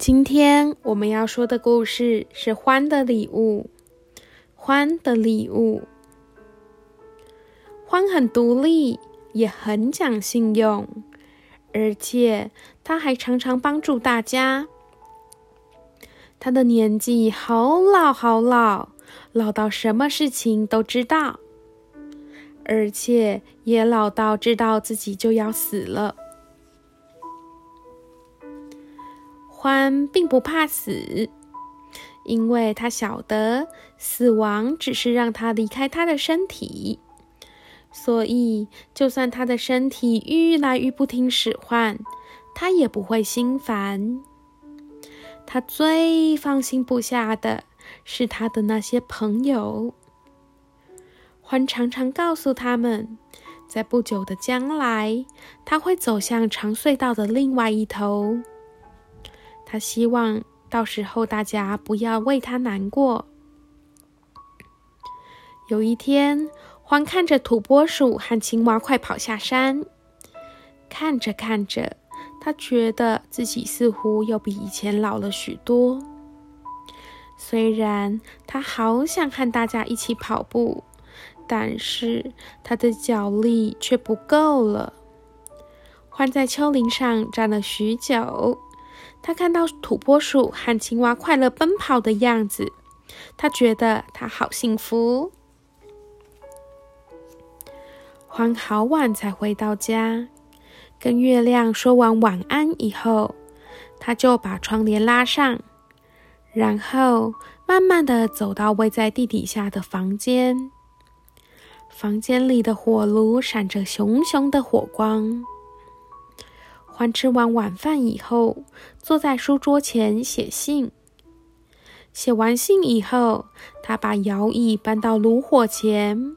今天我们要说的故事是《欢的礼物》。欢的礼物，欢很独立，也很讲信用，而且他还常常帮助大家。他的年纪好老好老，老到什么事情都知道，而且也老到知道自己就要死了。欢并不怕死，因为他晓得死亡只是让他离开他的身体，所以就算他的身体愈来愈不听使唤，他也不会心烦。他最放心不下的是他的那些朋友。欢常常告诉他们，在不久的将来，他会走向长隧道的另外一头。他希望到时候大家不要为他难过。有一天，欢看着土拨鼠和青蛙快跑下山，看着看着，他觉得自己似乎又比以前老了许多。虽然他好想和大家一起跑步，但是他的脚力却不够了。欢在丘陵上站了许久。他看到土拨鼠和青蛙快乐奔跑的样子，他觉得他好幸福。欢好晚才回到家，跟月亮说完晚安以后，他就把窗帘拉上，然后慢慢的走到位在地底下的房间。房间里的火炉闪着熊熊的火光。欢吃完晚饭以后，坐在书桌前写信。写完信以后，他把摇椅搬到炉火前，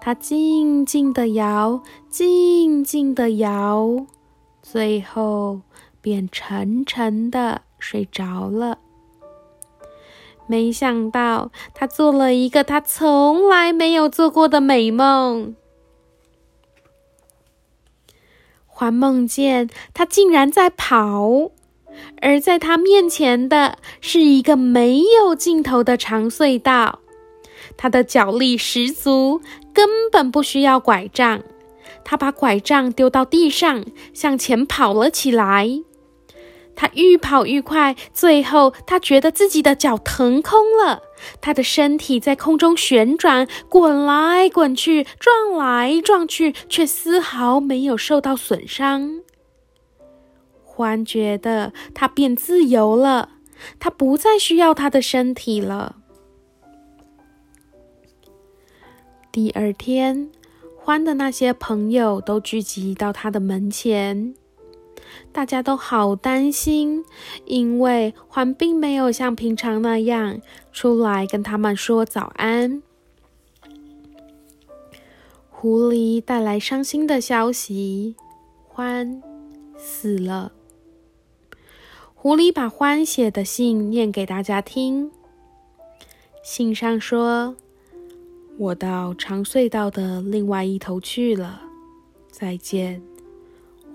他静静的摇，静静的摇，最后便沉沉的睡着了。没想到，他做了一个他从来没有做过的美梦。还梦见他竟然在跑，而在他面前的是一个没有尽头的长隧道。他的脚力十足，根本不需要拐杖。他把拐杖丢到地上，向前跑了起来。他愈跑愈快，最后他觉得自己的脚腾空了。他的身体在空中旋转，滚来滚去，撞来撞去，却丝毫没有受到损伤。欢觉得他变自由了，他不再需要他的身体了。第二天，欢的那些朋友都聚集到他的门前。大家都好担心，因为獾并没有像平常那样出来跟他们说早安。狐狸带来伤心的消息：獾死了。狐狸把獾写的信念给大家听。信上说：“我到长隧道的另外一头去了，再见，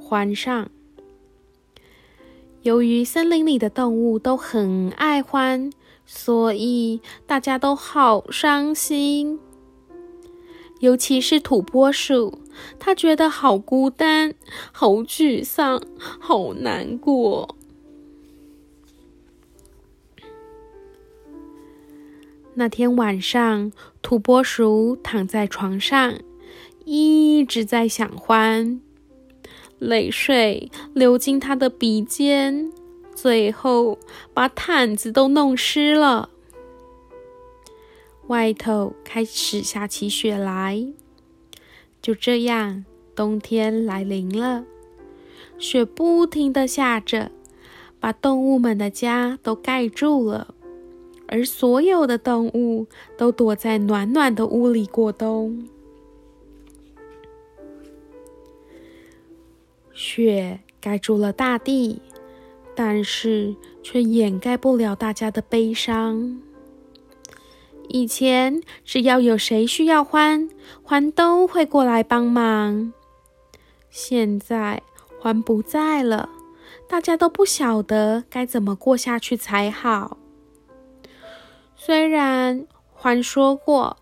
獾上。”由于森林里的动物都很爱欢，所以大家都好伤心。尤其是土拨鼠，它觉得好孤单、好沮丧、好难过。那天晚上，土拨鼠躺在床上，一直在想欢。泪水流进他的鼻尖，最后把毯子都弄湿了。外头开始下起雪来，就这样，冬天来临了。雪不停的下着，把动物们的家都盖住了，而所有的动物都躲在暖暖的屋里过冬。雪盖住了大地，但是却掩盖不了大家的悲伤。以前只要有谁需要欢，欢都会过来帮忙。现在欢不在了，大家都不晓得该怎么过下去才好。虽然欢说过，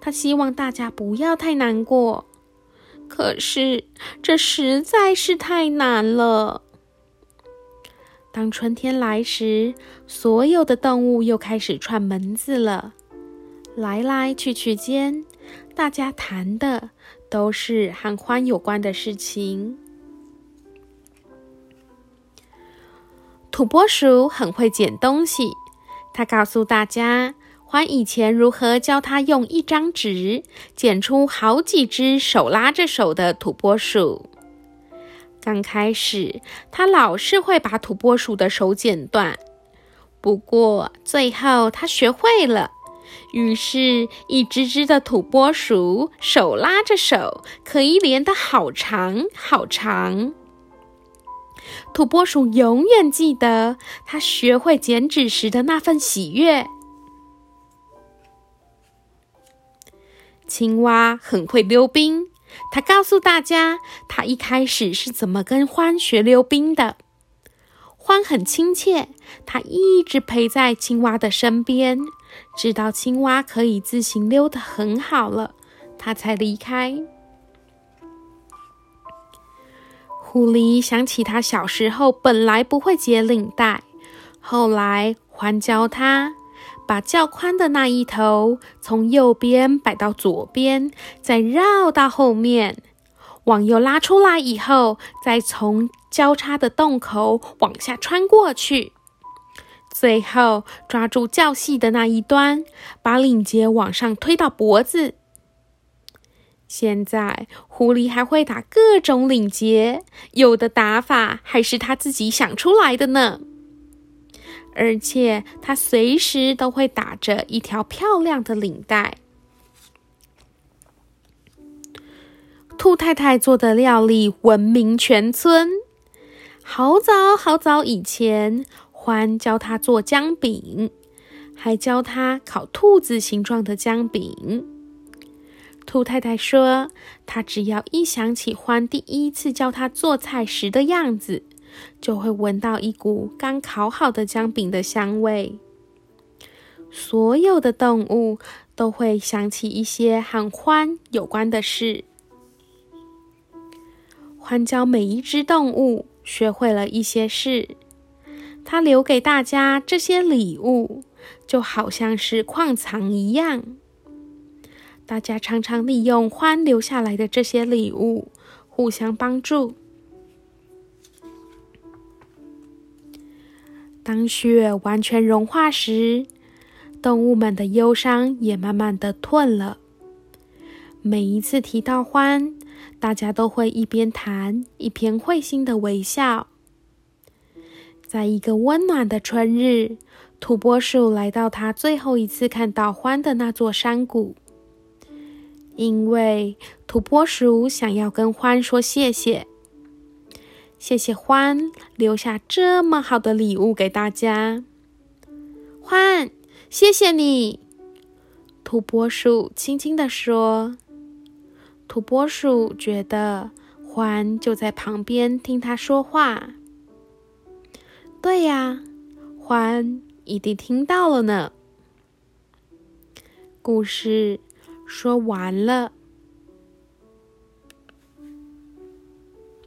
他希望大家不要太难过，可是这实在是太难了。当春天来时，所有的动物又开始串门子了。来来去去间，大家谈的都是和欢有关的事情。土拨鼠很会捡东西，他告诉大家，还以前如何教他用一张纸剪出好几只手拉着手的土拨鼠。刚开始，他老是会把土拨鼠的手剪断，不过最后他学会了，于是，一只只的土拨鼠手拉着手，可以连得好长好长。土拨鼠永远记得他学会剪纸时的那份喜悦。青蛙很会溜冰。他告诉大家，他一开始是怎么跟欢学溜冰的。欢很亲切，他一直陪在青蛙的身边，直到青蛙可以自行溜得很好了，他才离开。狐狸想起他小时候本来不会解领带，后来欢教他。把较宽的那一头从右边摆到左边，再绕到后面，往右拉出来以后，再从交叉的洞口往下穿过去，最后抓住较细的那一端，把领结往上推到脖子。现在狐狸还会打各种领结，有的打法还是他自己想出来的呢。而且他随时都会打着一条漂亮的领带。兔太太做的料理闻名全村。好早好早以前，欢教他做姜饼，还教他烤兔子形状的姜饼。兔太太说，他只要一想起欢第一次教他做菜时的样子。就会闻到一股刚烤好的姜饼的香味。所有的动物都会想起一些和欢有关的事。欢教每一只动物学会了一些事，它留给大家这些礼物，就好像是矿藏一样。大家常常利用欢留下来的这些礼物，互相帮助。当雪完全融化时，动物们的忧伤也慢慢的退了。每一次提到欢，大家都会一边谈一边会心的微笑。在一个温暖的春日，土拨鼠来到他最后一次看到欢的那座山谷，因为土拨鼠想要跟欢说谢谢。谢谢欢留下这么好的礼物给大家，欢，谢谢你。土拨鼠轻轻地说。土拨鼠觉得欢就在旁边听他说话。对呀，欢一定听到了呢。故事说完了。